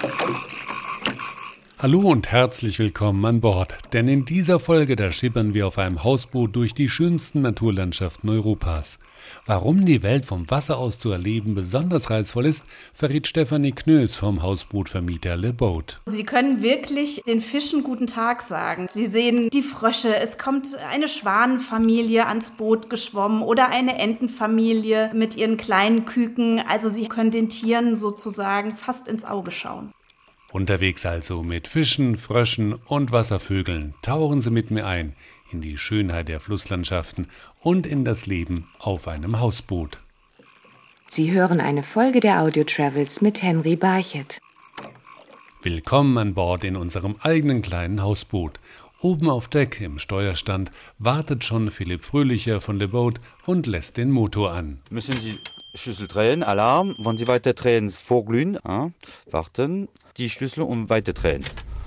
Thank you. Hallo und herzlich willkommen an Bord, denn in dieser Folge da schippern wir auf einem Hausboot durch die schönsten Naturlandschaften Europas. Warum die Welt vom Wasser aus zu erleben besonders reizvoll ist, verrät Stefanie Knös vom Hausbootvermieter Le Boat. Sie können wirklich den Fischen guten Tag sagen. Sie sehen die Frösche, es kommt eine Schwanenfamilie ans Boot geschwommen oder eine Entenfamilie mit ihren kleinen Küken. Also Sie können den Tieren sozusagen fast ins Auge schauen. Unterwegs also mit Fischen, Fröschen und Wasservögeln tauchen Sie mit mir ein in die Schönheit der Flusslandschaften und in das Leben auf einem Hausboot. Sie hören eine Folge der Audio Travels mit Henry Barchet. Willkommen an Bord in unserem eigenen kleinen Hausboot. Oben auf Deck im Steuerstand wartet schon Philipp Fröhlicher von Le Boat und lässt den Motor an. Müssen Sie Schlüssel drehen, Alarm, wenn Sie weiter drehen, vorglühen, äh, warten, die Schlüssel und weiter drehen.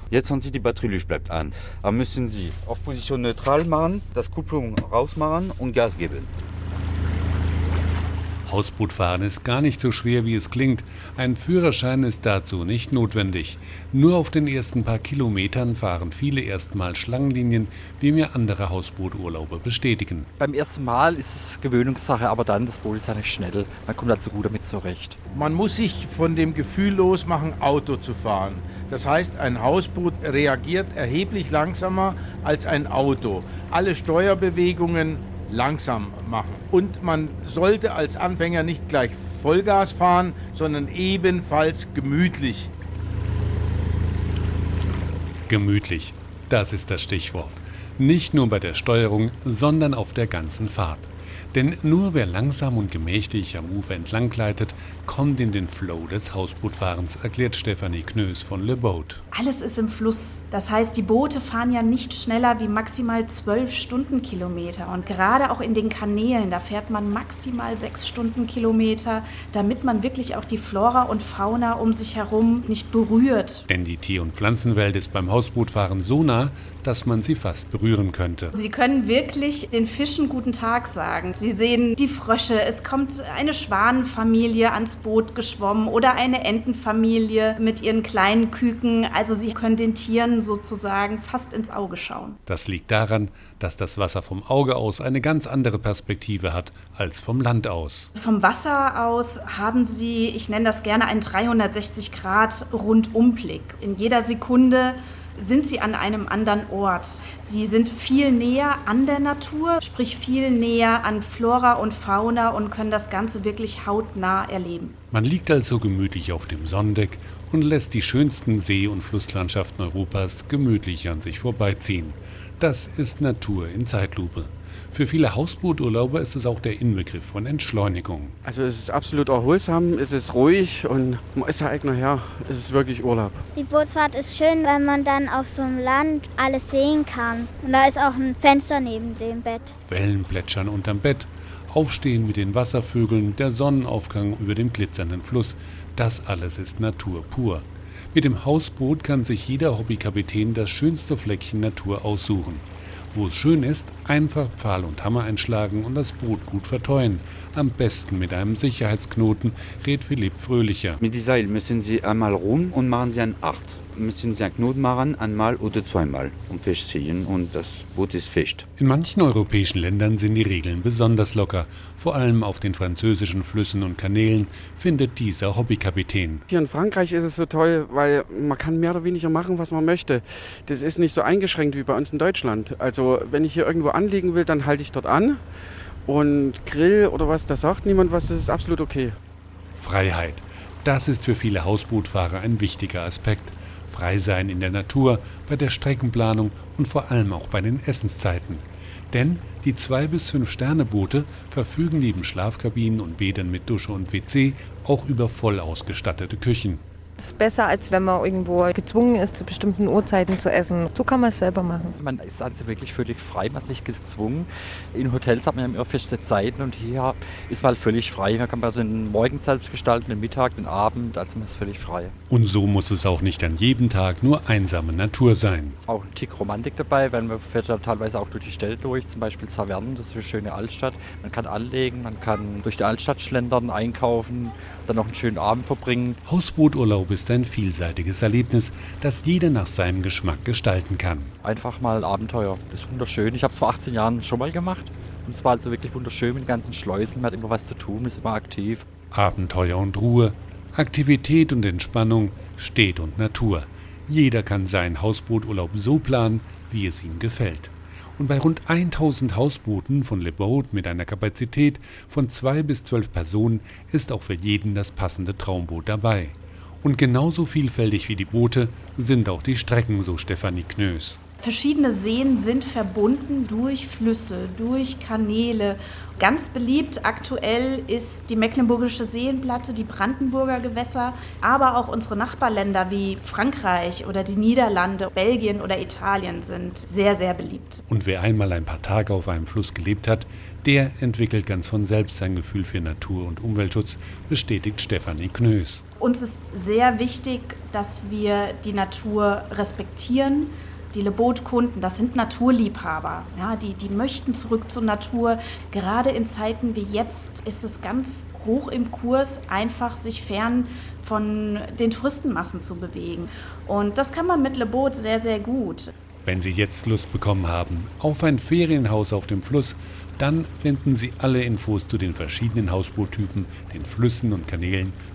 Jetzt haben Sie die Batterielicht bleibt an. Aber müssen Sie auf Position neutral machen, das Kupplung rausmachen und Gas geben. Hausbootfahren ist gar nicht so schwer, wie es klingt. Ein Führerschein ist dazu nicht notwendig. Nur auf den ersten paar Kilometern fahren viele erstmal Schlangenlinien, wie mir andere Hausbooturlauber bestätigen. Beim ersten Mal ist es Gewöhnungssache, aber dann, das Boot ist ja nicht schnell. Man kommt also gut damit zurecht. Man muss sich von dem Gefühl losmachen, Auto zu fahren. Das heißt, ein Hausboot reagiert erheblich langsamer als ein Auto. Alle Steuerbewegungen langsam machen. Und man sollte als Anfänger nicht gleich Vollgas fahren, sondern ebenfalls gemütlich. Gemütlich, das ist das Stichwort. Nicht nur bei der Steuerung, sondern auf der ganzen Fahrt. Denn nur wer langsam und gemächlich am Ufer entlang gleitet, kommt in den Flow des Hausbootfahrens, erklärt Stefanie Knös von Le Boat. Alles ist im Fluss. Das heißt, die Boote fahren ja nicht schneller wie maximal 12 Stundenkilometer. Und gerade auch in den Kanälen, da fährt man maximal 6 Stundenkilometer, damit man wirklich auch die Flora und Fauna um sich herum nicht berührt. Denn die Tier- und Pflanzenwelt ist beim Hausbootfahren so nah, dass man sie fast berühren könnte. Sie können wirklich den Fischen guten Tag sagen. Sie sehen die Frösche, es kommt eine Schwanenfamilie ans Boot geschwommen oder eine Entenfamilie mit ihren kleinen Küken. Also Sie können den Tieren sozusagen fast ins Auge schauen. Das liegt daran, dass das Wasser vom Auge aus eine ganz andere Perspektive hat als vom Land aus. Vom Wasser aus haben Sie, ich nenne das gerne einen 360 Grad Rundumblick. In jeder Sekunde sind sie an einem anderen Ort. Sie sind viel näher an der Natur, sprich viel näher an Flora und Fauna und können das Ganze wirklich hautnah erleben. Man liegt also gemütlich auf dem Sonnendeck und lässt die schönsten See- und Flusslandschaften Europas gemütlich an sich vorbeiziehen. Das ist Natur in Zeitlupe. Für viele Hausbooturlauber ist es auch der Inbegriff von Entschleunigung. Also es ist absolut erholsam, es ist ruhig und man ist ja eigener Herr. Es ist wirklich Urlaub. Die Bootsfahrt ist schön, weil man dann auf so einem Land alles sehen kann. Und da ist auch ein Fenster neben dem Bett. Wellen plätschern unterm Bett, Aufstehen mit den Wasservögeln, der Sonnenaufgang über dem glitzernden Fluss, das alles ist Natur pur. Mit dem Hausboot kann sich jeder Hobbykapitän das schönste Fleckchen Natur aussuchen. Wo es schön ist, einfach Pfahl und Hammer einschlagen und das Boot gut verteuen. Am besten mit einem Sicherheitsknoten, rät Philipp Fröhlicher. Mit dem Seil müssen Sie einmal rum und machen Sie ein Acht. Müssen Sie einen Knoten machen, einmal oder zweimal und festziehen und das Boot ist fest. In manchen europäischen Ländern sind die Regeln besonders locker. Vor allem auf den französischen Flüssen und Kanälen findet dieser Hobbykapitän. Hier in Frankreich ist es so toll, weil man kann mehr oder weniger machen, was man möchte. Das ist nicht so eingeschränkt wie bei uns in Deutschland. Also wenn ich hier irgendwo anlegen will, dann halte ich dort an. Und Grill oder was, da sagt niemand was, das ist absolut okay. Freiheit. Das ist für viele Hausbootfahrer ein wichtiger Aspekt. Frei sein in der Natur, bei der Streckenplanung und vor allem auch bei den Essenszeiten. Denn die 2 bis 5 Sterne-Boote verfügen neben Schlafkabinen und Bädern mit Dusche und WC auch über voll ausgestattete Küchen. Das ist besser, als wenn man irgendwo gezwungen ist, zu bestimmten Uhrzeiten zu essen. So kann man es selber machen. Man ist also wirklich völlig frei, man ist nicht gezwungen. In Hotels hat man ja immer feste Zeiten und hier ist man halt völlig frei. Man kann also den Morgen selbst gestalten, den Mittag, den Abend, also man ist völlig frei. Und so muss es auch nicht an jedem Tag nur einsame Natur sein. Auch ein Tick Romantik dabei, weil man fährt ja teilweise auch durch die Städte durch, zum Beispiel Saverne, das ist eine schöne Altstadt. Man kann anlegen, man kann durch die Altstadt schlendern, einkaufen, dann noch einen schönen Abend verbringen. Hausbooturlaube Urlaub ist ein vielseitiges Erlebnis, das jeder nach seinem Geschmack gestalten kann. Einfach mal Abenteuer. Das ist wunderschön. Ich habe es vor 18 Jahren schon mal gemacht. Und es war also wirklich wunderschön mit den ganzen Schleusen. Man hat immer was zu tun, ist immer aktiv. Abenteuer und Ruhe, Aktivität und Entspannung, Städt und Natur. Jeder kann seinen Hausbooturlaub so planen, wie es ihm gefällt. Und bei rund 1000 Hausbooten von Le Boat mit einer Kapazität von zwei bis zwölf Personen ist auch für jeden das passende Traumboot dabei. Und genauso vielfältig wie die Boote sind auch die Strecken, so Stefanie Knös. Verschiedene Seen sind verbunden durch Flüsse, durch Kanäle. Ganz beliebt aktuell ist die Mecklenburgische Seenplatte, die Brandenburger Gewässer, aber auch unsere Nachbarländer wie Frankreich oder die Niederlande, Belgien oder Italien sind sehr, sehr beliebt. Und wer einmal ein paar Tage auf einem Fluss gelebt hat, der entwickelt ganz von selbst sein Gefühl für Natur- und Umweltschutz, bestätigt Stefanie Knös. Uns ist sehr wichtig, dass wir die Natur respektieren die Lebot-Kunden, das sind Naturliebhaber. Ja, die, die möchten zurück zur Natur. Gerade in Zeiten wie jetzt ist es ganz hoch im Kurs, einfach sich fern von den Touristenmassen zu bewegen. Und das kann man mit Lebot sehr, sehr gut. Wenn Sie jetzt Lust bekommen haben auf ein Ferienhaus auf dem Fluss, dann finden Sie alle Infos zu den verschiedenen Hausboottypen, den Flüssen und Kanälen